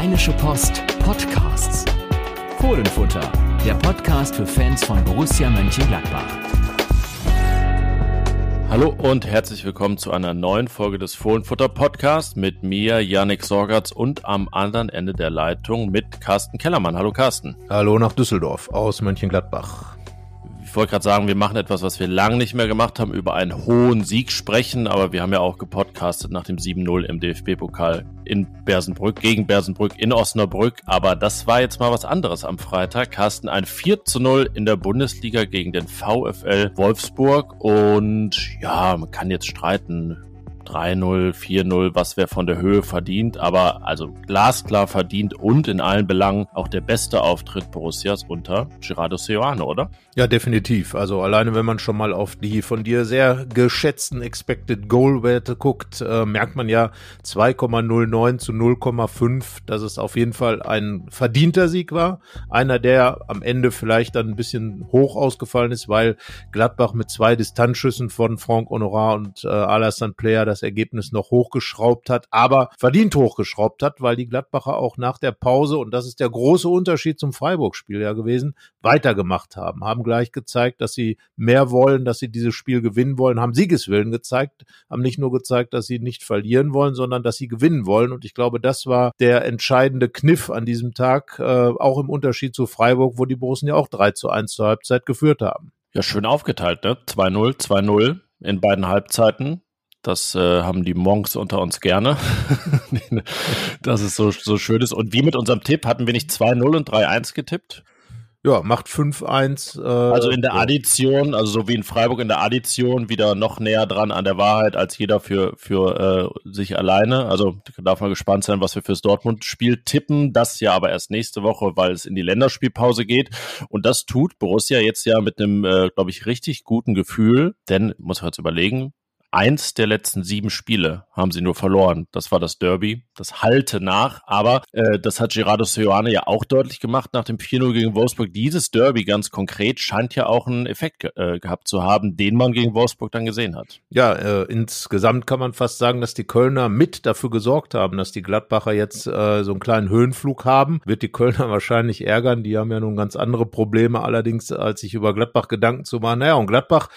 Rheinische Post Podcasts. Fohlenfutter, der Podcast für Fans von Borussia Mönchengladbach. Hallo und herzlich willkommen zu einer neuen Folge des Fohlenfutter Podcasts mit mir, Yannick Sorgatz und am anderen Ende der Leitung mit Carsten Kellermann. Hallo Carsten. Hallo nach Düsseldorf aus Mönchengladbach ich wollte gerade sagen, wir machen etwas, was wir lange nicht mehr gemacht haben, über einen hohen Sieg sprechen, aber wir haben ja auch gepodcastet nach dem 7-0 im DFB-Pokal in Bersenbrück, gegen Bersenbrück in Osnabrück, aber das war jetzt mal was anderes am Freitag. Carsten, ein 4-0 in der Bundesliga gegen den VfL Wolfsburg und ja, man kann jetzt streiten, 3-0, 4-0, was wer von der Höhe verdient, aber also glasklar verdient und in allen Belangen auch der beste Auftritt Borussias unter Gerardo Seoane, oder? Ja, definitiv. Also alleine wenn man schon mal auf die von dir sehr geschätzten Expected Goal Werte guckt, äh, merkt man ja 2,09 zu 0,5, dass es auf jeden Fall ein verdienter Sieg war. Einer, der am Ende vielleicht dann ein bisschen hoch ausgefallen ist, weil Gladbach mit zwei Distanzschüssen von Franck Honorat und äh, Alassane Player das Ergebnis noch hochgeschraubt hat, aber verdient hochgeschraubt hat, weil die Gladbacher auch nach der Pause, und das ist der große Unterschied zum Freiburg-Spiel ja gewesen, weitergemacht haben, haben gleich gezeigt, dass sie mehr wollen, dass sie dieses Spiel gewinnen wollen, haben Siegeswillen gezeigt, haben nicht nur gezeigt, dass sie nicht verlieren wollen, sondern dass sie gewinnen wollen. Und ich glaube, das war der entscheidende Kniff an diesem Tag, äh, auch im Unterschied zu Freiburg, wo die Borussen ja auch 3 zu 1 zur Halbzeit geführt haben. Ja, schön aufgeteilt, ne? 2-0, 2-0 in beiden Halbzeiten. Das äh, haben die Monks unter uns gerne. dass es so, so schön ist. Und wie mit unserem Tipp hatten wir nicht 2-0 und 3-1 getippt? Ja, macht 5-1. Äh, also in der Addition, also so wie in Freiburg in der Addition, wieder noch näher dran an der Wahrheit als jeder für, für äh, sich alleine. Also darf man gespannt sein, was wir fürs Dortmund-Spiel tippen. Das ja aber erst nächste Woche, weil es in die Länderspielpause geht. Und das tut Borussia jetzt ja mit einem, äh, glaube ich, richtig guten Gefühl. Denn, muss man jetzt überlegen, Eins der letzten sieben Spiele haben sie nur verloren. Das war das Derby. Das halte nach. Aber äh, das hat Gerardo Seoane ja auch deutlich gemacht nach dem 4-0 gegen Wolfsburg. Dieses Derby ganz konkret scheint ja auch einen Effekt ge äh, gehabt zu haben, den man gegen Wolfsburg dann gesehen hat. Ja, äh, insgesamt kann man fast sagen, dass die Kölner mit dafür gesorgt haben, dass die Gladbacher jetzt äh, so einen kleinen Höhenflug haben. Wird die Kölner wahrscheinlich ärgern. Die haben ja nun ganz andere Probleme allerdings, als sich über Gladbach Gedanken zu machen. Naja, und Gladbach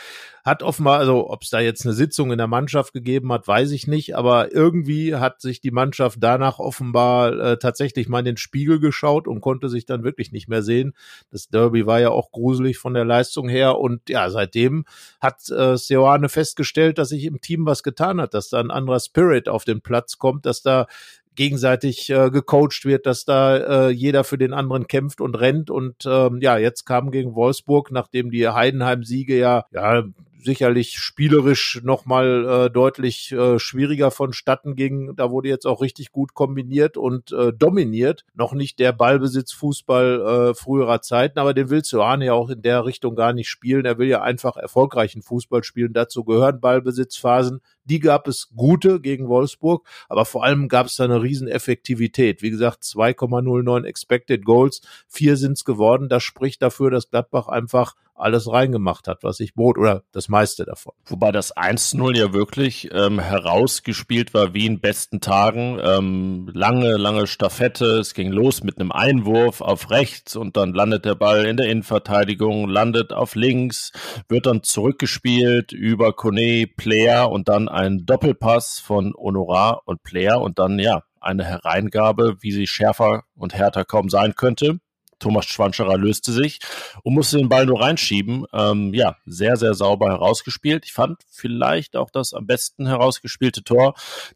hat offenbar, also ob es da jetzt eine Sitzung in der Mannschaft gegeben hat, weiß ich nicht, aber irgendwie hat sich die Mannschaft danach offenbar äh, tatsächlich mal in den Spiegel geschaut und konnte sich dann wirklich nicht mehr sehen. Das Derby war ja auch gruselig von der Leistung her und ja, seitdem hat äh, Seoane festgestellt, dass sich im Team was getan hat, dass da ein anderer Spirit auf den Platz kommt, dass da gegenseitig äh, gecoacht wird, dass da äh, jeder für den anderen kämpft und rennt. Und ähm, ja, jetzt kam gegen Wolfsburg, nachdem die Heidenheim-Siege ja, ja sicherlich spielerisch nochmal äh, deutlich äh, schwieriger vonstatten ging. Da wurde jetzt auch richtig gut kombiniert und äh, dominiert. Noch nicht der Ballbesitz-Fußball äh, früherer Zeiten, aber den will Johanne ja auch in der Richtung gar nicht spielen. Er will ja einfach erfolgreichen Fußball spielen. Dazu gehören Ballbesitzphasen. Die gab es gute gegen Wolfsburg, aber vor allem gab es da eine Rieseneffektivität. Wie gesagt, 2,09 Expected Goals, vier sind es geworden. Das spricht dafür, dass Gladbach einfach alles reingemacht hat, was ich bot, oder das meiste davon. Wobei das 1-0 ja wirklich ähm, herausgespielt war wie in besten Tagen. Ähm, lange, lange Staffette, es ging los mit einem Einwurf auf rechts und dann landet der Ball in der Innenverteidigung, landet auf links, wird dann zurückgespielt über Kone, Player und dann ein Doppelpass von Honorar und Player und dann ja eine Hereingabe, wie sie schärfer und härter kaum sein könnte. Thomas Schwanscherer löste sich und musste den Ball nur reinschieben. Ähm, ja, sehr, sehr sauber herausgespielt. Ich fand vielleicht auch das am besten herausgespielte Tor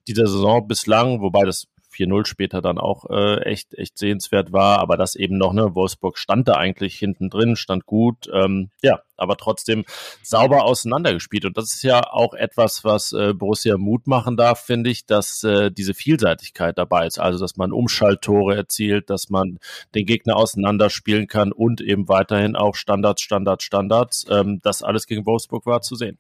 dieser Saison bislang, wobei das 4-0 später dann auch äh, echt, echt sehenswert war, aber das eben noch, ne, Wolfsburg stand da eigentlich hinten drin, stand gut, ähm, ja, aber trotzdem sauber auseinandergespielt. Und das ist ja auch etwas, was äh, Borussia Mut machen darf, finde ich, dass äh, diese Vielseitigkeit dabei ist. Also, dass man Umschalttore erzielt, dass man den Gegner auseinanderspielen kann und eben weiterhin auch Standards, Standards, Standards. Ähm, das alles gegen Wolfsburg war zu sehen.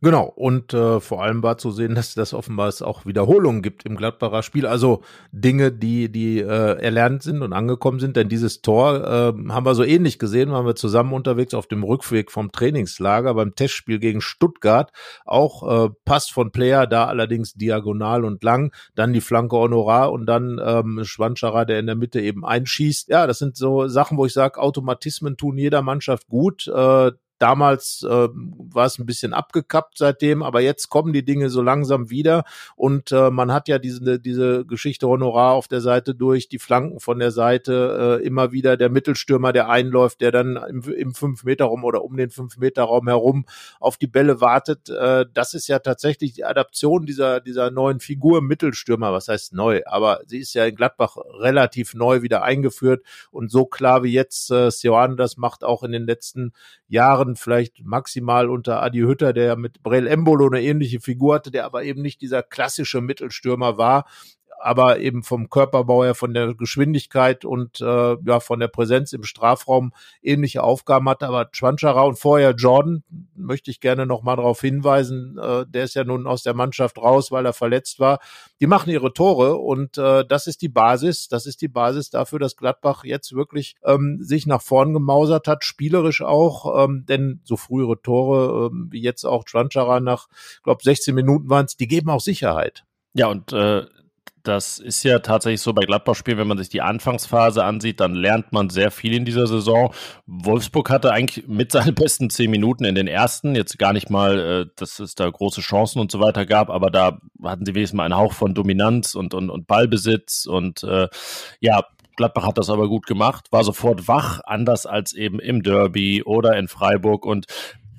Genau, und äh, vor allem war zu sehen, dass das offenbar es auch Wiederholungen gibt im Gladbacher Spiel, also Dinge, die, die äh, erlernt sind und angekommen sind, denn dieses Tor äh, haben wir so ähnlich gesehen, waren wir zusammen unterwegs auf dem Rückweg vom Trainingslager beim Testspiel gegen Stuttgart, auch äh, Pass von Player, da allerdings diagonal und lang, dann die Flanke Honorar und dann ähm, Schwanscherer, der in der Mitte eben einschießt. Ja, das sind so Sachen, wo ich sage, Automatismen tun jeder Mannschaft gut, äh, Damals äh, war es ein bisschen abgekappt seitdem, aber jetzt kommen die Dinge so langsam wieder und äh, man hat ja diese, diese Geschichte Honorar auf der Seite durch, die Flanken von der Seite, äh, immer wieder der Mittelstürmer, der einläuft, der dann im, im Fünf-Meter-Raum oder um den Fünf-Meter-Raum herum auf die Bälle wartet. Äh, das ist ja tatsächlich die Adaption dieser, dieser neuen Figur Mittelstürmer. Was heißt neu? Aber sie ist ja in Gladbach relativ neu wieder eingeführt und so klar wie jetzt äh, Sioane das macht, auch in den letzten Jahren vielleicht maximal unter Adi Hütter, der mit Brel Embolo eine ähnliche Figur hatte, der aber eben nicht dieser klassische Mittelstürmer war, aber eben vom Körperbau her, von der Geschwindigkeit und äh, ja von der Präsenz im Strafraum ähnliche Aufgaben hatte. Aber Schwanschara und vorher Jordan möchte ich gerne noch mal darauf hinweisen. Äh, der ist ja nun aus der Mannschaft raus, weil er verletzt war. Die machen ihre Tore und äh, das ist die Basis. Das ist die Basis dafür, dass Gladbach jetzt wirklich ähm, sich nach vorn gemausert hat, spielerisch auch. Ähm, denn so frühere Tore ähm, wie jetzt auch Schwanschara nach, glaube 16 Minuten waren es, die geben auch Sicherheit. Ja, und äh, das ist ja tatsächlich so bei Gladbach-Spielen, wenn man sich die Anfangsphase ansieht, dann lernt man sehr viel in dieser Saison. Wolfsburg hatte eigentlich mit seinen besten zehn Minuten in den ersten, jetzt gar nicht mal, äh, dass es da große Chancen und so weiter gab, aber da hatten sie wenigstens mal einen Hauch von Dominanz und, und, und Ballbesitz und äh, ja, Gladbach hat das aber gut gemacht, war sofort wach, anders als eben im Derby oder in Freiburg und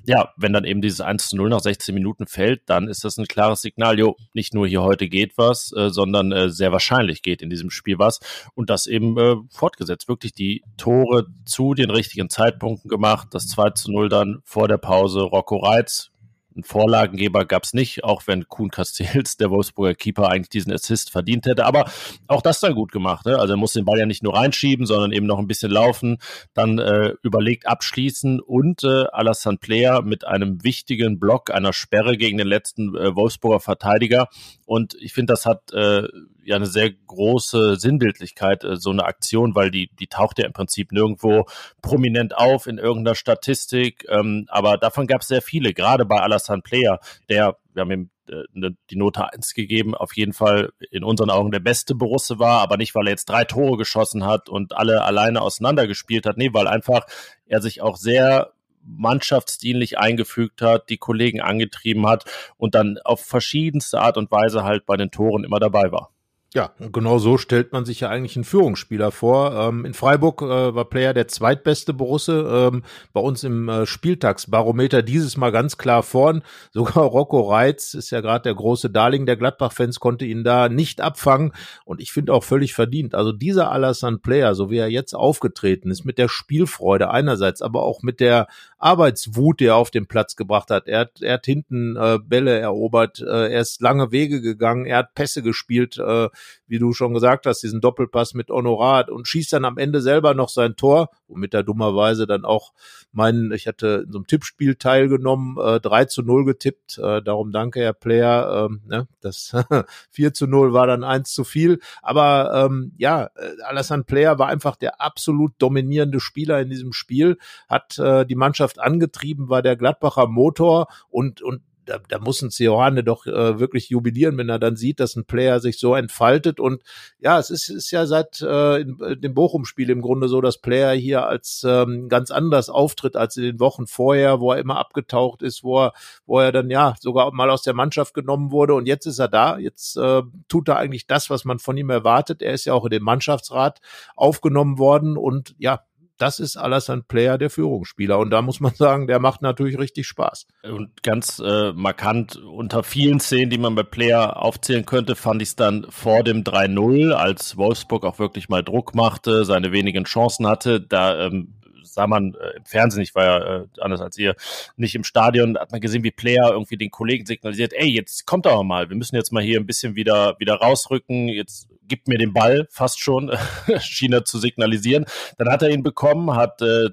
ja, wenn dann eben dieses 1 zu 0 nach 16 Minuten fällt, dann ist das ein klares Signal, jo, nicht nur hier heute geht was, äh, sondern äh, sehr wahrscheinlich geht in diesem Spiel was und das eben äh, fortgesetzt. Wirklich die Tore zu den richtigen Zeitpunkten gemacht, das 2 zu 0 dann vor der Pause Rocco Reitz einen Vorlagengeber gab es nicht, auch wenn Kuhn Castells, der Wolfsburger Keeper, eigentlich diesen Assist verdient hätte. Aber auch das dann gut gemacht. Ne? Also er muss den Ball ja nicht nur reinschieben, sondern eben noch ein bisschen laufen, dann äh, überlegt abschließen und äh, Alassane Player mit einem wichtigen Block, einer Sperre gegen den letzten äh, Wolfsburger Verteidiger. Und ich finde, das hat äh, ja eine sehr große Sinnbildlichkeit, äh, so eine Aktion, weil die, die taucht ja im Prinzip nirgendwo prominent auf in irgendeiner Statistik. Ähm, aber davon gab es sehr viele, gerade bei Alassane Player, der, wir haben ihm äh, ne, die Note 1 gegeben, auf jeden Fall in unseren Augen der beste Borusse war, aber nicht, weil er jetzt drei Tore geschossen hat und alle alleine auseinandergespielt hat, nee, weil einfach er sich auch sehr mannschaftsdienlich eingefügt hat, die Kollegen angetrieben hat und dann auf verschiedenste Art und Weise halt bei den Toren immer dabei war. Ja, genau so stellt man sich ja eigentlich einen Führungsspieler vor. Ähm, in Freiburg äh, war Player der zweitbeste Borusse, ähm, bei uns im äh, Spieltagsbarometer dieses Mal ganz klar vorn. Sogar Rocco Reitz ist ja gerade der große Darling der Gladbach-Fans, konnte ihn da nicht abfangen und ich finde auch völlig verdient. Also dieser Alassane Player, so wie er jetzt aufgetreten ist, mit der Spielfreude einerseits, aber auch mit der Arbeitswut, die er auf den Platz gebracht hat. Er hat, er hat hinten äh, Bälle erobert, äh, er ist lange Wege gegangen, er hat Pässe gespielt, äh, wie du schon gesagt hast, diesen Doppelpass mit Honorat und schießt dann am Ende selber noch sein Tor, womit er dummerweise dann auch meinen, ich hatte in so einem Tippspiel teilgenommen, äh, 3 zu 0 getippt, äh, darum danke, Herr Player, ähm, ne, das 4 zu 0 war dann eins zu viel, aber ähm, ja, äh, Alassane Player war einfach der absolut dominierende Spieler in diesem Spiel, hat äh, die Mannschaft angetrieben, war der Gladbacher Motor und, und da, da muss ein Sioane doch äh, wirklich jubilieren, wenn er dann sieht, dass ein Player sich so entfaltet. Und ja, es ist, ist ja seit äh, in, in dem Bochum-Spiel im Grunde so, dass Player hier als ähm, ganz anders auftritt als in den Wochen vorher, wo er immer abgetaucht ist, wo er, wo er dann ja sogar mal aus der Mannschaft genommen wurde. Und jetzt ist er da. Jetzt äh, tut er eigentlich das, was man von ihm erwartet. Er ist ja auch in den Mannschaftsrat aufgenommen worden und ja, das ist Alassane Player, der Führungsspieler. Und da muss man sagen, der macht natürlich richtig Spaß. Und ganz äh, markant unter vielen Szenen, die man bei Player aufzählen könnte, fand ich es dann vor dem 3-0, als Wolfsburg auch wirklich mal Druck machte, seine wenigen Chancen hatte. Da ähm, sah man äh, im Fernsehen, ich war ja äh, anders als ihr, nicht im Stadion, hat man gesehen, wie Player irgendwie den Kollegen signalisiert, ey, jetzt kommt doch mal, wir müssen jetzt mal hier ein bisschen wieder, wieder rausrücken, jetzt gibt mir den Ball, fast schon, schien er zu signalisieren. Dann hat er ihn bekommen, hat äh,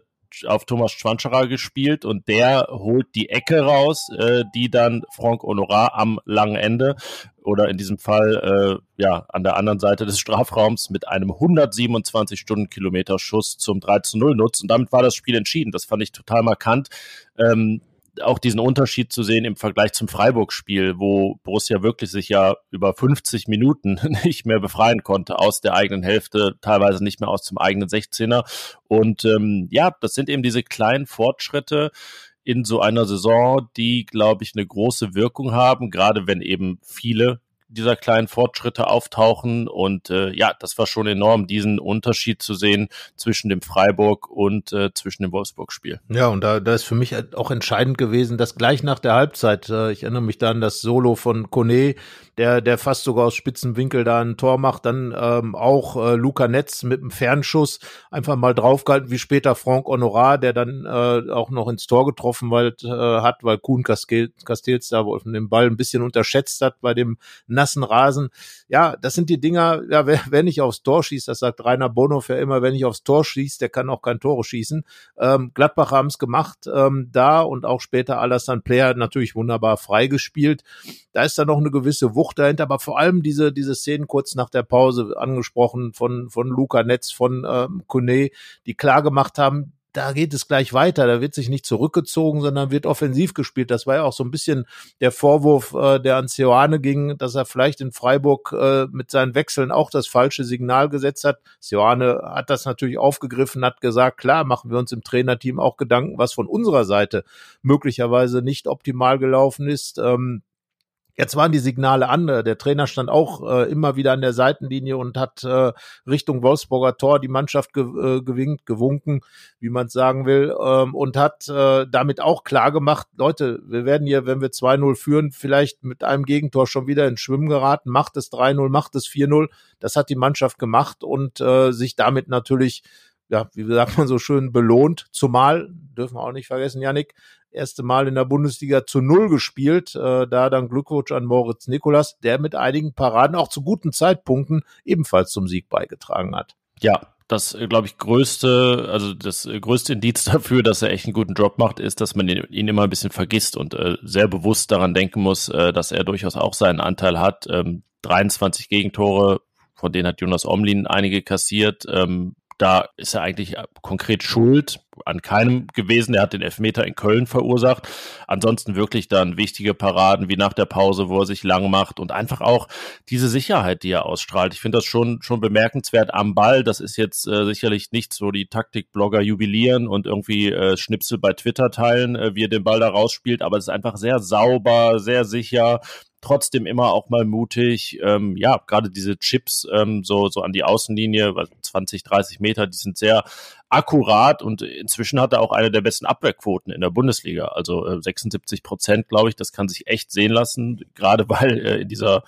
auf Thomas Schwanscherer gespielt und der holt die Ecke raus, äh, die dann Franck Honorat am langen Ende oder in diesem Fall äh, ja an der anderen Seite des Strafraums mit einem 127 Stundenkilometer Schuss zum 3 zu 0 nutzt und damit war das Spiel entschieden. Das fand ich total markant. Ähm, auch diesen Unterschied zu sehen im Vergleich zum Freiburg-Spiel, wo Borussia wirklich sich ja über 50 Minuten nicht mehr befreien konnte aus der eigenen Hälfte, teilweise nicht mehr aus dem eigenen 16er. Und ähm, ja, das sind eben diese kleinen Fortschritte, in so einer Saison, die, glaube ich, eine große Wirkung haben, gerade wenn eben viele dieser kleinen Fortschritte auftauchen. Und äh, ja, das war schon enorm, diesen Unterschied zu sehen zwischen dem Freiburg und äh, zwischen dem Wolfsburg-Spiel. Ja, und da, da ist für mich auch entscheidend gewesen, dass gleich nach der Halbzeit, äh, ich erinnere mich da an das Solo von Kone, der, der fast sogar aus Spitzenwinkel da ein Tor macht, dann ähm, auch äh, Luca Netz mit einem Fernschuss einfach mal draufgehalten, wie später Franck Honorat, der dann äh, auch noch ins Tor getroffen weil, äh, hat, weil Kuhn Castells da den Ball ein bisschen unterschätzt hat bei dem nassen Rasen. Ja, das sind die Dinger, ja, wer, wer nicht aufs Tor schießt, das sagt Rainer Bonhoff ja immer, wer nicht aufs Tor schießt, der kann auch kein Tore schießen. Ähm, Gladbach haben es gemacht, ähm, da und auch später Alassane Player natürlich wunderbar freigespielt. Da ist da noch eine gewisse Wucht dahinter, aber vor allem diese, diese Szenen kurz nach der Pause angesprochen von, von Luca Netz, von ähm, Kone, die klar gemacht haben, da geht es gleich weiter. Da wird sich nicht zurückgezogen, sondern wird offensiv gespielt. Das war ja auch so ein bisschen der Vorwurf, äh, der an Seoane ging, dass er vielleicht in Freiburg äh, mit seinen Wechseln auch das falsche Signal gesetzt hat. Seoane hat das natürlich aufgegriffen, hat gesagt, klar, machen wir uns im Trainerteam auch Gedanken, was von unserer Seite möglicherweise nicht optimal gelaufen ist. Ähm, Jetzt waren die Signale andere. Der Trainer stand auch äh, immer wieder an der Seitenlinie und hat äh, Richtung Wolfsburger Tor die Mannschaft ge äh, gewinkt, gewunken, wie man es sagen will, ähm, und hat äh, damit auch klar gemacht, Leute, wir werden hier, wenn wir 2-0 führen, vielleicht mit einem Gegentor schon wieder ins Schwimmen geraten. Macht es 3-0, macht es 4-0. Das hat die Mannschaft gemacht und äh, sich damit natürlich ja, wie sagt man so schön, belohnt. Zumal, dürfen wir auch nicht vergessen, Yannick, erste Mal in der Bundesliga zu Null gespielt. Äh, da dann Glückwunsch an Moritz Nikolas, der mit einigen Paraden auch zu guten Zeitpunkten ebenfalls zum Sieg beigetragen hat. Ja, das, äh, glaube ich, größte, also das äh, größte Indiz dafür, dass er echt einen guten Job macht, ist, dass man ihn, immer ein bisschen vergisst und äh, sehr bewusst daran denken muss, äh, dass er durchaus auch seinen Anteil hat. Ähm, 23 Gegentore, von denen hat Jonas Omlin einige kassiert. Ähm, da ist er eigentlich konkret schuld an keinem gewesen. Er hat den Elfmeter in Köln verursacht. Ansonsten wirklich dann wichtige Paraden wie nach der Pause, wo er sich lang macht und einfach auch diese Sicherheit, die er ausstrahlt. Ich finde das schon, schon bemerkenswert am Ball. Das ist jetzt äh, sicherlich nichts, wo die Taktikblogger jubilieren und irgendwie äh, Schnipsel bei Twitter teilen, äh, wie er den Ball da rausspielt. Aber es ist einfach sehr sauber, sehr sicher trotzdem immer auch mal mutig. Ähm, ja, gerade diese Chips ähm, so, so an die Außenlinie, 20, 30 Meter, die sind sehr akkurat und inzwischen hat er auch eine der besten Abwehrquoten in der Bundesliga. Also äh, 76 Prozent, glaube ich, das kann sich echt sehen lassen, gerade weil äh, in dieser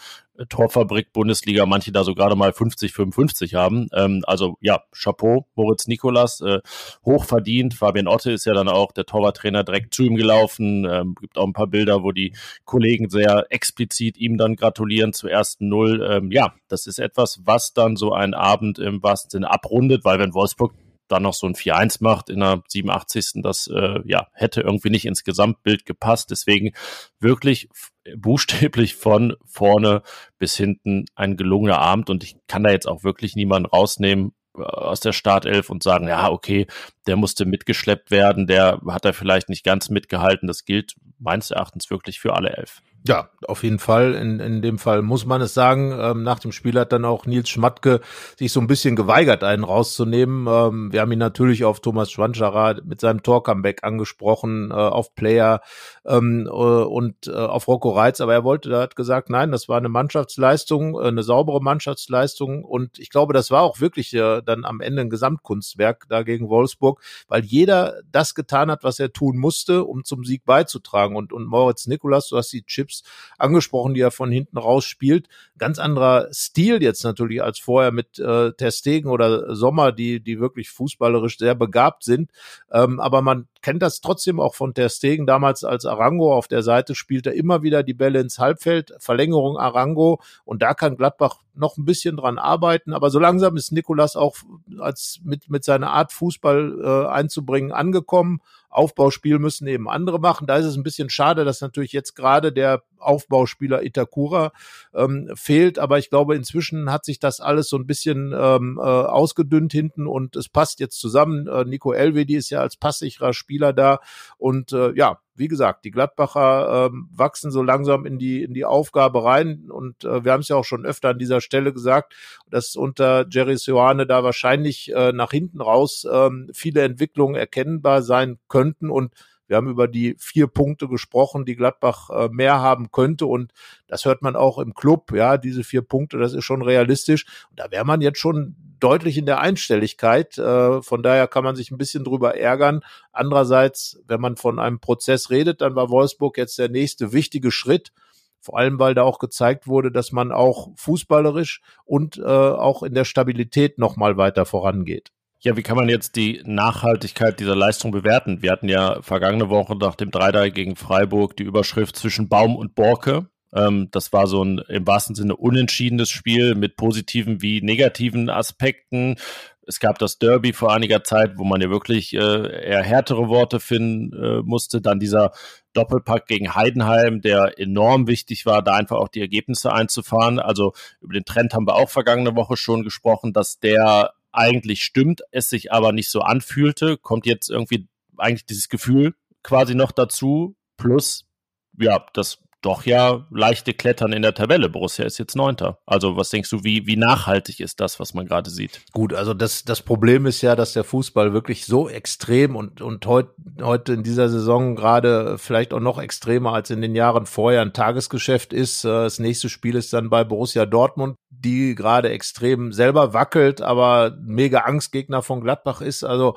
Torfabrik Bundesliga manche da so gerade mal 50, 55 haben. Ähm, also ja, Chapeau, Moritz Nikolas, äh, hochverdient. Fabian Otte ist ja dann auch der Torwarttrainer direkt zu ihm gelaufen. Ähm, gibt auch ein paar Bilder, wo die Kollegen sehr explizit ihm dann gratulieren zur ersten Null. Ähm, ja, das ist etwas, was dann so einen Abend im wahrsten Sinne abrundet, weil wenn Wolfsburg dann noch so ein 4-1 macht in der 87. Das äh, ja, hätte irgendwie nicht ins Gesamtbild gepasst. Deswegen wirklich buchstäblich von vorne bis hinten ein gelungener Abend und ich kann da jetzt auch wirklich niemanden rausnehmen äh, aus der Startelf und sagen, ja, okay, der musste mitgeschleppt werden, der hat da vielleicht nicht ganz mitgehalten. Das gilt meines Erachtens wirklich für alle elf. Ja, auf jeden Fall. In, in dem Fall muss man es sagen. Ähm, nach dem Spiel hat dann auch Nils Schmatke sich so ein bisschen geweigert, einen rauszunehmen. Ähm, wir haben ihn natürlich auf Thomas Schwanscherer mit seinem Tor-Comeback angesprochen, äh, auf Player ähm, äh, und äh, auf Rocco Reitz. Aber er wollte, er hat gesagt, nein, das war eine Mannschaftsleistung, äh, eine saubere Mannschaftsleistung. Und ich glaube, das war auch wirklich äh, dann am Ende ein Gesamtkunstwerk da gegen Wolfsburg, weil jeder das getan hat, was er tun musste, um zum Sieg beizutragen. Und, und Moritz Nikolas, du hast die Chips Chips angesprochen, die er von hinten raus spielt. Ganz anderer Stil jetzt natürlich als vorher mit äh, Ter Stegen oder Sommer, die, die wirklich fußballerisch sehr begabt sind. Ähm, aber man kennt das trotzdem auch von der Stegen. Damals als Arango auf der Seite spielt er immer wieder die Bälle ins Halbfeld, Verlängerung Arango. Und da kann Gladbach noch ein bisschen dran arbeiten, aber so langsam ist Nikolas auch als mit mit seiner Art Fußball äh, einzubringen angekommen. Aufbauspiel müssen eben andere machen. Da ist es ein bisschen schade, dass natürlich jetzt gerade der Aufbauspieler Itakura ähm, fehlt, aber ich glaube, inzwischen hat sich das alles so ein bisschen ähm, äh, ausgedünnt hinten. Und es passt jetzt zusammen. Äh, Nico Elvedi ist ja als passsicherer Spieler da. Und äh, ja, wie gesagt, die Gladbacher ähm, wachsen so langsam in die in die Aufgabe rein. Und äh, wir haben es ja auch schon öfter an dieser Stelle gesagt, dass unter Jerry Sioane da wahrscheinlich äh, nach hinten raus ähm, viele Entwicklungen erkennbar sein könnten. Und wir haben über die vier Punkte gesprochen, die Gladbach äh, mehr haben könnte und das hört man auch im Club. Ja, diese vier Punkte, das ist schon realistisch. Und da wäre man jetzt schon deutlich in der Einstelligkeit. Äh, von daher kann man sich ein bisschen drüber ärgern. Andererseits, wenn man von einem Prozess redet, dann war Wolfsburg jetzt der nächste wichtige Schritt. Vor allem, weil da auch gezeigt wurde, dass man auch fußballerisch und äh, auch in der Stabilität nochmal weiter vorangeht. Ja, wie kann man jetzt die Nachhaltigkeit dieser Leistung bewerten? Wir hatten ja vergangene Woche nach dem 3 gegen Freiburg die Überschrift zwischen Baum und Borke. Ähm, das war so ein im wahrsten Sinne unentschiedenes Spiel mit positiven wie negativen Aspekten. Es gab das Derby vor einiger Zeit, wo man ja wirklich äh, eher härtere Worte finden äh, musste. Dann dieser Doppelpack gegen Heidenheim, der enorm wichtig war, da einfach auch die Ergebnisse einzufahren. Also über den Trend haben wir auch vergangene Woche schon gesprochen, dass der eigentlich stimmt, es sich aber nicht so anfühlte, kommt jetzt irgendwie eigentlich dieses Gefühl quasi noch dazu, plus ja, das doch ja leichte Klettern in der Tabelle. Borussia ist jetzt Neunter. Also was denkst du, wie, wie nachhaltig ist das, was man gerade sieht? Gut, also das, das Problem ist ja, dass der Fußball wirklich so extrem und, und heut, heute in dieser Saison gerade vielleicht auch noch extremer als in den Jahren vorher ein Tagesgeschäft ist. Äh, das nächste Spiel ist dann bei Borussia Dortmund, die gerade extrem selber wackelt, aber mega Angstgegner von Gladbach ist. Also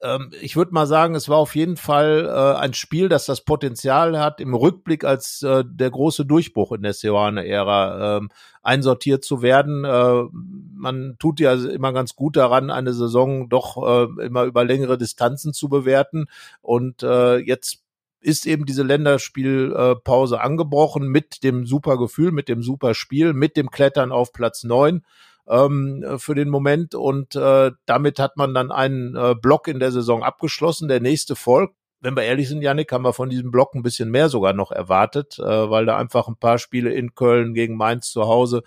ähm, ich würde mal sagen, es war auf jeden Fall äh, ein Spiel, das das Potenzial hat, im Rückblick als äh, der große Durchbruch in der Seoane-Ära ähm, einsortiert zu werden. Äh, man tut ja immer ganz gut daran, eine Saison doch äh, immer über längere Distanzen zu bewerten. Und äh, jetzt ist eben diese Länderspielpause angebrochen mit dem super Gefühl, mit dem super Spiel, mit dem Klettern auf Platz neun ähm, für den Moment. Und äh, damit hat man dann einen äh, Block in der Saison abgeschlossen. Der nächste folgt. Wenn wir ehrlich sind, Janik, haben wir von diesem Block ein bisschen mehr sogar noch erwartet, äh, weil da einfach ein paar Spiele in Köln gegen Mainz zu Hause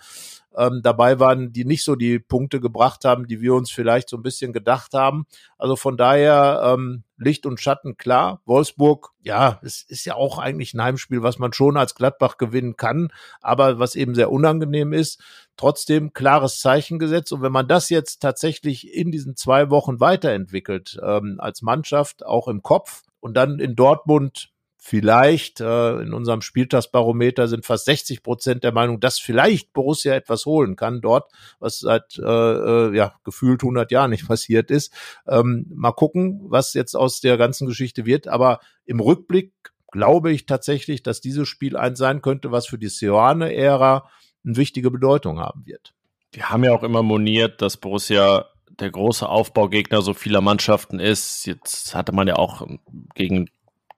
ähm, dabei waren, die nicht so die Punkte gebracht haben, die wir uns vielleicht so ein bisschen gedacht haben. Also von daher ähm, Licht und Schatten klar. Wolfsburg, ja, es ist ja auch eigentlich ein Heimspiel, was man schon als Gladbach gewinnen kann, aber was eben sehr unangenehm ist. Trotzdem klares Zeichen gesetzt. Und wenn man das jetzt tatsächlich in diesen zwei Wochen weiterentwickelt, ähm, als Mannschaft, auch im Kopf, und dann in Dortmund vielleicht äh, in unserem Spieltagsbarometer sind fast 60 Prozent der Meinung, dass vielleicht Borussia etwas holen kann dort, was seit äh, äh ja gefühlt 100 Jahren nicht passiert ist. Ähm, mal gucken, was jetzt aus der ganzen Geschichte wird. Aber im Rückblick glaube ich tatsächlich, dass dieses Spiel eins sein könnte, was für die Seoane-Ära eine wichtige Bedeutung haben wird. Die haben ja auch immer moniert, dass Borussia der große Aufbaugegner so vieler Mannschaften ist. Jetzt hatte man ja auch gegen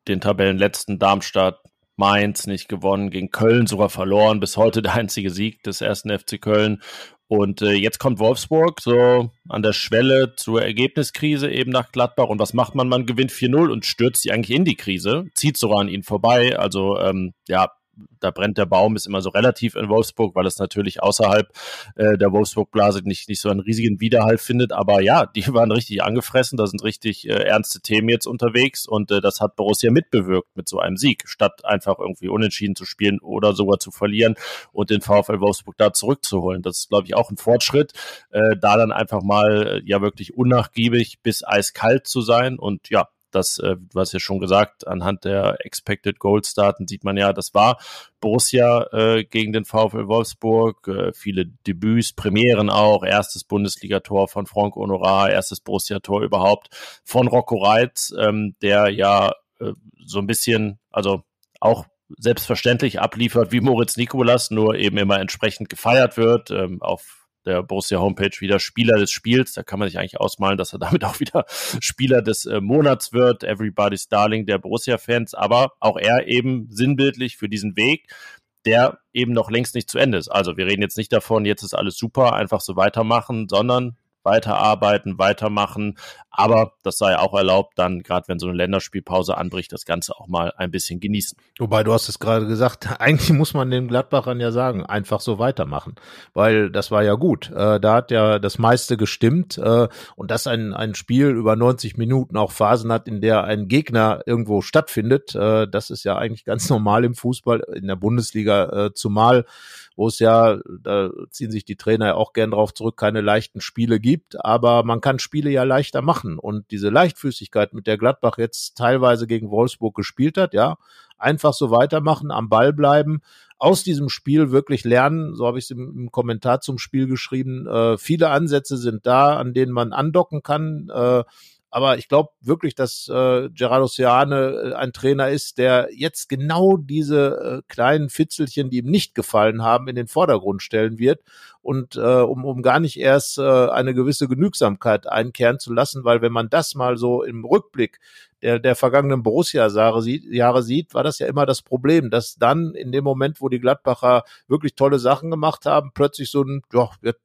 den Tabellenletzten Darmstadt, Mainz nicht gewonnen, gegen Köln sogar verloren, bis heute der einzige Sieg des ersten FC Köln. Und äh, jetzt kommt Wolfsburg so an der Schwelle zur Ergebniskrise eben nach Gladbach. Und was macht man? Man gewinnt 4-0 und stürzt sie eigentlich in die Krise, zieht sogar an ihnen vorbei. Also ähm, ja, da brennt der Baum, ist immer so relativ in Wolfsburg, weil es natürlich außerhalb äh, der Wolfsburg-Blase nicht, nicht so einen riesigen Widerhall findet. Aber ja, die waren richtig angefressen, da sind richtig äh, ernste Themen jetzt unterwegs und äh, das hat Borussia mitbewirkt mit so einem Sieg, statt einfach irgendwie unentschieden zu spielen oder sogar zu verlieren und den VfL Wolfsburg da zurückzuholen. Das ist, glaube ich, auch ein Fortschritt, äh, da dann einfach mal äh, ja wirklich unnachgiebig bis eiskalt zu sein und ja, das, äh, du hast ja schon gesagt, anhand der Expected Goals Daten sieht man ja, das war Borussia äh, gegen den VfL Wolfsburg, äh, viele Debüts, Premieren auch, erstes Bundesligator von Frank Honorar, erstes Borussia-Tor überhaupt von Rocco Reitz, ähm, der ja äh, so ein bisschen, also auch selbstverständlich abliefert wie Moritz Nikolas, nur eben immer entsprechend gefeiert wird, ähm, auf der Borussia Homepage wieder Spieler des Spiels. Da kann man sich eigentlich ausmalen, dass er damit auch wieder Spieler des äh, Monats wird. Everybody's Darling der Borussia-Fans. Aber auch er eben sinnbildlich für diesen Weg, der eben noch längst nicht zu Ende ist. Also wir reden jetzt nicht davon, jetzt ist alles super, einfach so weitermachen, sondern weiterarbeiten, weitermachen. Aber das sei auch erlaubt, dann, gerade wenn so eine Länderspielpause anbricht, das Ganze auch mal ein bisschen genießen. Wobei, du hast es gerade gesagt, eigentlich muss man den Gladbachern ja sagen, einfach so weitermachen. Weil das war ja gut. Äh, da hat ja das meiste gestimmt. Äh, und dass ein, ein Spiel über 90 Minuten auch Phasen hat, in der ein Gegner irgendwo stattfindet, äh, das ist ja eigentlich ganz normal im Fußball, in der Bundesliga äh, zumal wo es ja, da ziehen sich die Trainer ja auch gern drauf zurück, keine leichten Spiele gibt, aber man kann Spiele ja leichter machen. Und diese Leichtfüßigkeit, mit der Gladbach jetzt teilweise gegen Wolfsburg gespielt hat, ja, einfach so weitermachen, am Ball bleiben, aus diesem Spiel wirklich lernen, so habe ich es im, im, Kommentar zum Spiel geschrieben. Äh, viele Ansätze sind da, an denen man andocken kann. Äh, aber ich glaube wirklich, dass äh, Gerardo Seane äh, ein Trainer ist, der jetzt genau diese äh, kleinen Fitzelchen, die ihm nicht gefallen haben, in den Vordergrund stellen wird und äh, um, um gar nicht erst äh, eine gewisse Genügsamkeit einkehren zu lassen, weil wenn man das mal so im Rückblick der, der vergangenen Borussia-Jahre sieht, Jahre sieht, war das ja immer das Problem, dass dann in dem Moment, wo die Gladbacher wirklich tolle Sachen gemacht haben, plötzlich so ein, ja, wird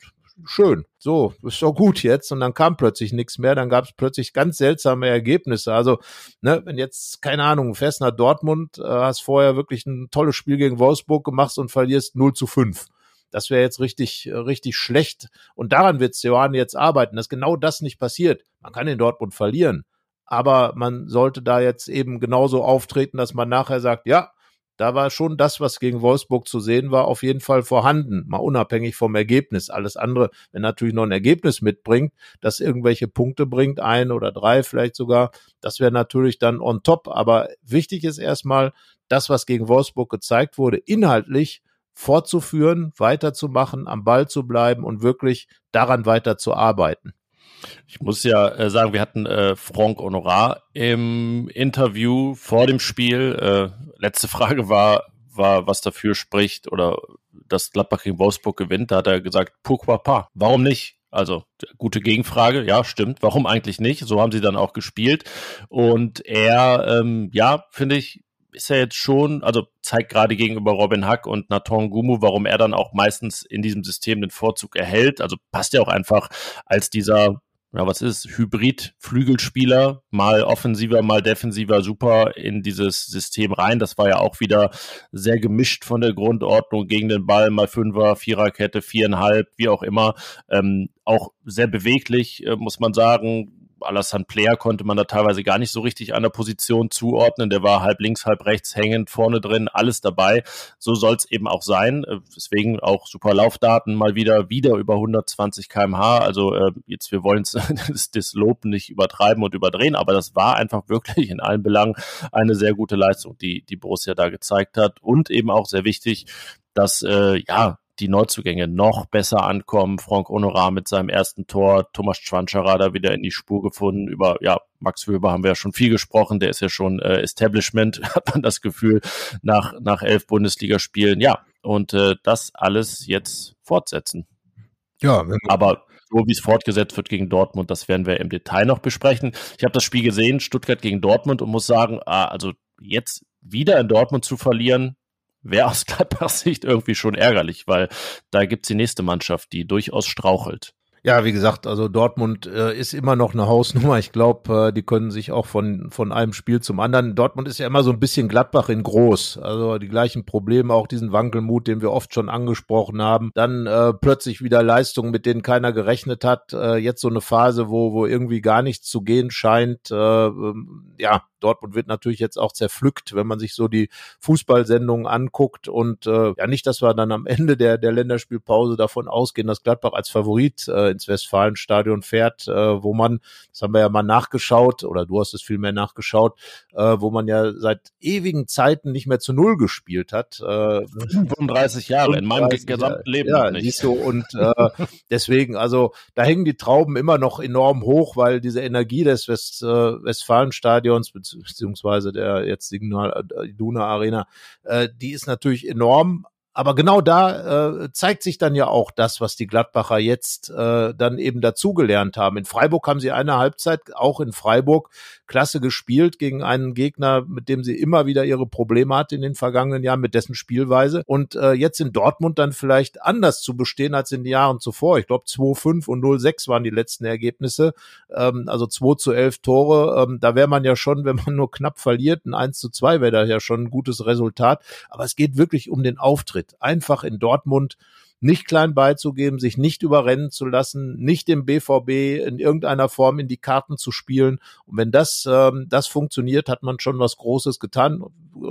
schön. So, ist doch gut jetzt. Und dann kam plötzlich nichts mehr. Dann gab es plötzlich ganz seltsame Ergebnisse. Also, ne, wenn jetzt, keine Ahnung, fährst nach Dortmund, äh, hast vorher wirklich ein tolles Spiel gegen Wolfsburg gemacht und verlierst 0 zu 5. Das wäre jetzt richtig, äh, richtig schlecht. Und daran wird Johann jetzt arbeiten, dass genau das nicht passiert. Man kann in Dortmund verlieren. Aber man sollte da jetzt eben genauso auftreten, dass man nachher sagt, ja, da war schon das, was gegen Wolfsburg zu sehen war, auf jeden Fall vorhanden, mal unabhängig vom Ergebnis. Alles andere, wenn natürlich noch ein Ergebnis mitbringt, das irgendwelche Punkte bringt, ein oder drei vielleicht sogar, das wäre natürlich dann on top. Aber wichtig ist erstmal, das, was gegen Wolfsburg gezeigt wurde, inhaltlich fortzuführen, weiterzumachen, am Ball zu bleiben und wirklich daran weiter zu arbeiten. Ich muss ja äh, sagen, wir hatten äh, Franck Honorat im Interview vor dem Spiel. Äh, letzte Frage war, war, was dafür spricht oder dass Gladbach gegen Wolfsburg gewinnt. Da hat er gesagt, pourquoi pas? Warum nicht? Also gute Gegenfrage, ja, stimmt. Warum eigentlich nicht? So haben sie dann auch gespielt. Und er, ähm, ja, finde ich, ist er jetzt schon, also zeigt gerade gegenüber Robin Hack und Nathan Gumu, warum er dann auch meistens in diesem System den Vorzug erhält. Also passt ja auch einfach als dieser ja, was ist, Hybrid-Flügelspieler, mal offensiver, mal defensiver, super in dieses System rein. Das war ja auch wieder sehr gemischt von der Grundordnung gegen den Ball, mal Fünfer, Viererkette, viereinhalb, wie auch immer. Ähm, auch sehr beweglich, äh, muss man sagen Alassane Player konnte man da teilweise gar nicht so richtig an der Position zuordnen. Der war halb links, halb rechts hängend, vorne drin, alles dabei. So soll es eben auch sein. Äh, deswegen auch super Laufdaten mal wieder, wieder über 120 kmh. Also äh, jetzt, wir wollen das, das Lob nicht übertreiben und überdrehen, aber das war einfach wirklich in allen Belangen eine sehr gute Leistung, die die Borussia da gezeigt hat. Und eben auch sehr wichtig, dass äh, ja die Neuzugänge noch besser ankommen. Frank Honorar mit seinem ersten Tor, Thomas Schwanscherer da wieder in die Spur gefunden. Über ja, Max Wöber haben wir ja schon viel gesprochen. Der ist ja schon äh, Establishment, hat man das Gefühl, nach, nach elf Bundesligaspielen. Ja, und äh, das alles jetzt fortsetzen. Ja, aber so wie es fortgesetzt wird gegen Dortmund, das werden wir im Detail noch besprechen. Ich habe das Spiel gesehen, Stuttgart gegen Dortmund und muss sagen, ah, also jetzt wieder in Dortmund zu verlieren, wäre aus Gladbachs Sicht irgendwie schon ärgerlich, weil da gibt's die nächste Mannschaft, die durchaus strauchelt. Ja, wie gesagt, also Dortmund äh, ist immer noch eine Hausnummer. Ich glaube, äh, die können sich auch von, von einem Spiel zum anderen. Dortmund ist ja immer so ein bisschen Gladbach in groß. Also die gleichen Probleme, auch diesen Wankelmut, den wir oft schon angesprochen haben. Dann äh, plötzlich wieder Leistungen, mit denen keiner gerechnet hat. Äh, jetzt so eine Phase, wo, wo irgendwie gar nichts zu gehen scheint. Äh, ähm, ja, Dortmund wird natürlich jetzt auch zerpflückt, wenn man sich so die Fußballsendungen anguckt und äh, ja nicht, dass wir dann am Ende der, der Länderspielpause davon ausgehen, dass Gladbach als Favorit äh, ins Westfalenstadion fährt, äh, wo man, das haben wir ja mal nachgeschaut oder du hast es viel mehr nachgeschaut, äh, wo man ja seit ewigen Zeiten nicht mehr zu Null gespielt hat. Äh, 35 Jahre 35 in meinem gesamten Leben. Ja, nicht. siehst du und äh, deswegen, also da hängen die Trauben immer noch enorm hoch, weil diese Energie des West, äh, Westfalenstadions beziehungsweise der jetzt Signal äh, Iduna Arena, äh, die ist natürlich enorm, aber genau da äh, zeigt sich dann ja auch das, was die Gladbacher jetzt äh, dann eben dazugelernt haben. In Freiburg haben sie eine Halbzeit auch in Freiburg klasse gespielt gegen einen Gegner, mit dem sie immer wieder ihre Probleme hat in den vergangenen Jahren, mit dessen Spielweise. Und äh, jetzt in Dortmund dann vielleicht anders zu bestehen als in den Jahren zuvor. Ich glaube 2-5 und 0-6 waren die letzten Ergebnisse. Ähm, also 2 zu 11 Tore. Ähm, da wäre man ja schon, wenn man nur knapp verliert, ein 1 zu 2 wäre da ja schon ein gutes Resultat. Aber es geht wirklich um den Auftritt einfach in Dortmund nicht klein beizugeben, sich nicht überrennen zu lassen, nicht dem BVB in irgendeiner Form in die Karten zu spielen. Und wenn das, ähm, das funktioniert, hat man schon was Großes getan.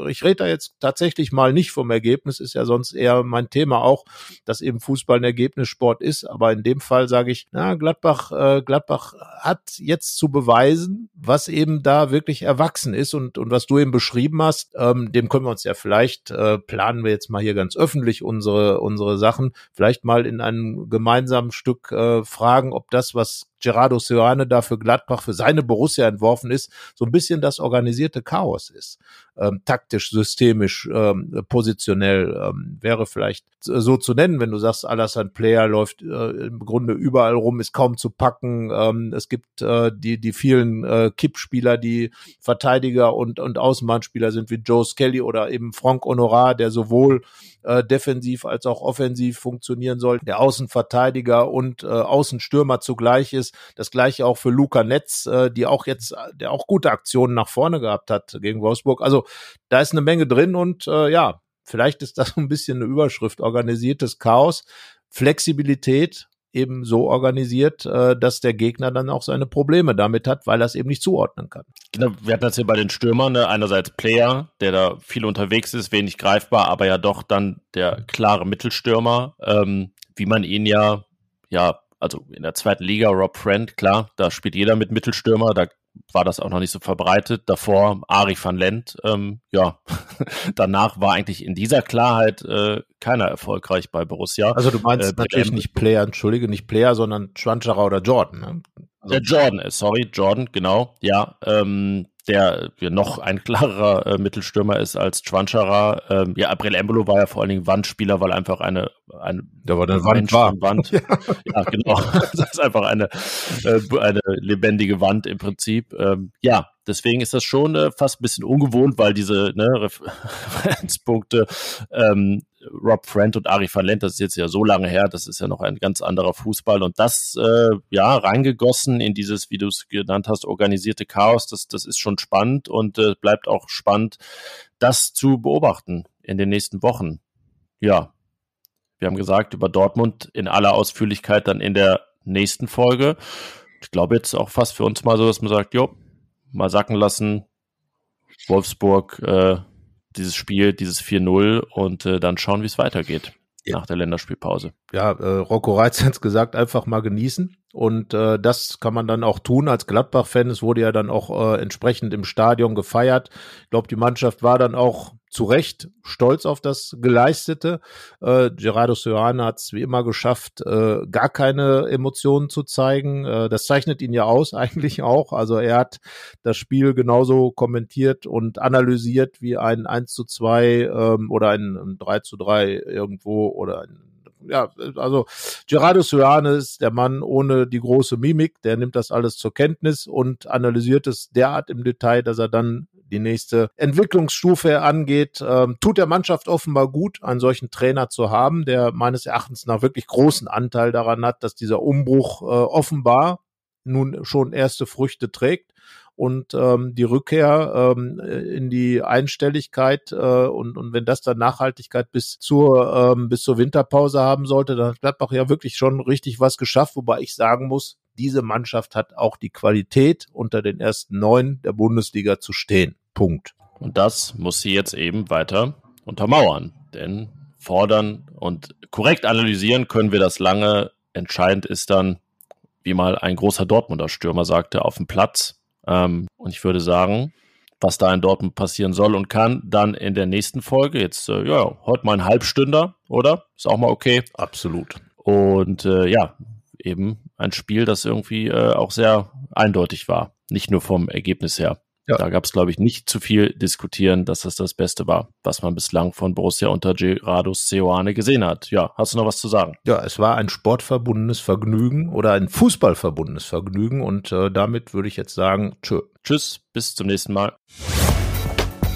Ich rede da jetzt tatsächlich mal nicht vom Ergebnis, ist ja sonst eher mein Thema auch, dass eben Fußball ein Ergebnissport ist. Aber in dem Fall sage ich, na, Gladbach, äh, Gladbach hat jetzt zu beweisen, was eben da wirklich erwachsen ist und, und was du eben beschrieben hast, ähm, dem können wir uns ja vielleicht, äh, planen wir jetzt mal hier ganz öffentlich unsere, unsere Sachen, vielleicht mal in einem gemeinsamen Stück äh, fragen, ob das, was Gerardo Seoane da für Gladbach, für seine Borussia entworfen ist, so ein bisschen das organisierte Chaos ist. Ähm, taktisch, systemisch, ähm, positionell ähm, wäre vielleicht so zu nennen, wenn du sagst, Alassane Player läuft äh, im Grunde überall rum, ist kaum zu packen. Ähm, es gibt äh, die, die vielen äh, Kippspieler, die Verteidiger und, und Außenbahnspieler sind wie Joe Skelly oder eben Frank Honorar, der sowohl äh, defensiv als auch offensiv funktionieren soll, der Außenverteidiger und äh, Außenstürmer zugleich ist. Das gleiche auch für Luca Netz, äh, die auch jetzt, der auch gute Aktionen nach vorne gehabt hat gegen Wolfsburg. Also da ist eine Menge drin und äh, ja, vielleicht ist das ein bisschen eine Überschrift, organisiertes Chaos, Flexibilität eben so organisiert, äh, dass der Gegner dann auch seine Probleme damit hat, weil er es eben nicht zuordnen kann. Genau, wir hatten das hier bei den Stürmern, ne? einerseits Player, der da viel unterwegs ist, wenig greifbar, aber ja doch dann der klare Mittelstürmer, ähm, wie man ihn ja, ja, also in der zweiten Liga, Rob Friend, klar, da spielt jeder mit Mittelstürmer, da war das auch noch nicht so verbreitet. Davor Ari van Lent, ähm, ja, danach war eigentlich in dieser Klarheit äh, keiner erfolgreich bei Borussia. Also du meinst äh, natürlich nicht Player, entschuldige, nicht Player, sondern Schwanscherer oder Jordan. Ne? Also der Jordan, äh, sorry, Jordan, genau, ja, ähm, der ja, noch ein klarer äh, Mittelstürmer ist als Chwanchara. Ähm, ja, April Embolo war ja vor allen Dingen Wandspieler, weil einfach eine, eine da war eine Wand, war. Wand. Ja. ja, genau. das ist einfach eine, äh, eine lebendige Wand im Prinzip. Ähm, ja, deswegen ist das schon äh, fast ein bisschen ungewohnt, weil diese ne, Referenzpunkte ähm, Rob Friend und Ari van das ist jetzt ja so lange her, das ist ja noch ein ganz anderer Fußball und das, äh, ja, reingegossen in dieses, wie du es genannt hast, organisierte Chaos, das, das ist schon spannend und äh, bleibt auch spannend, das zu beobachten in den nächsten Wochen. Ja, wir haben gesagt, über Dortmund in aller Ausführlichkeit dann in der nächsten Folge. Ich glaube jetzt auch fast für uns mal so, dass man sagt, jo, mal sacken lassen, Wolfsburg, äh, dieses Spiel, dieses 4-0 und äh, dann schauen, wie es weitergeht ja. nach der Länderspielpause. Ja, äh, Rocco Reitz hat gesagt, einfach mal genießen. Und äh, das kann man dann auch tun als Gladbach-Fan. Es wurde ja dann auch äh, entsprechend im Stadion gefeiert. Ich glaube, die Mannschaft war dann auch zu Recht stolz auf das Geleistete. Äh, Gerardo Serrano hat es wie immer geschafft, äh, gar keine Emotionen zu zeigen. Äh, das zeichnet ihn ja aus eigentlich auch. Also er hat das Spiel genauso kommentiert und analysiert wie ein 1 zu 2 ähm, oder ein 3 zu 3 irgendwo oder ein ja, also Gerardo Serrano ist der Mann ohne die große Mimik, der nimmt das alles zur Kenntnis und analysiert es derart im Detail, dass er dann die nächste Entwicklungsstufe angeht. Ähm, tut der Mannschaft offenbar gut, einen solchen Trainer zu haben, der meines Erachtens nach wirklich großen Anteil daran hat, dass dieser Umbruch äh, offenbar nun schon erste Früchte trägt und ähm, die Rückkehr ähm, in die Einstelligkeit äh, und, und wenn das dann Nachhaltigkeit bis zur ähm, bis zur Winterpause haben sollte, dann hat Gladbach ja wirklich schon richtig was geschafft, wobei ich sagen muss, diese Mannschaft hat auch die Qualität, unter den ersten neun der Bundesliga zu stehen. Punkt. Und das muss sie jetzt eben weiter untermauern. Denn fordern und korrekt analysieren können wir das lange. Entscheidend ist dann, wie mal ein großer Dortmunder Stürmer sagte, auf dem Platz. Ähm, und ich würde sagen, was da in Dortmund passieren soll und kann, dann in der nächsten Folge. Jetzt, äh, ja, heute mal ein Halbstünder, oder? Ist auch mal okay. Absolut. Und äh, ja, eben ein Spiel, das irgendwie äh, auch sehr eindeutig war. Nicht nur vom Ergebnis her. Ja. Da gab es, glaube ich, nicht zu viel diskutieren, dass das das Beste war, was man bislang von Borussia unter Gerardo Seoane gesehen hat. Ja, hast du noch was zu sagen? Ja, es war ein sportverbundenes Vergnügen oder ein fußballverbundenes Vergnügen und äh, damit würde ich jetzt sagen, tschö. Tschüss, bis zum nächsten Mal.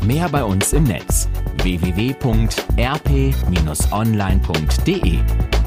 Mehr bei uns im Netz www.rp-online.de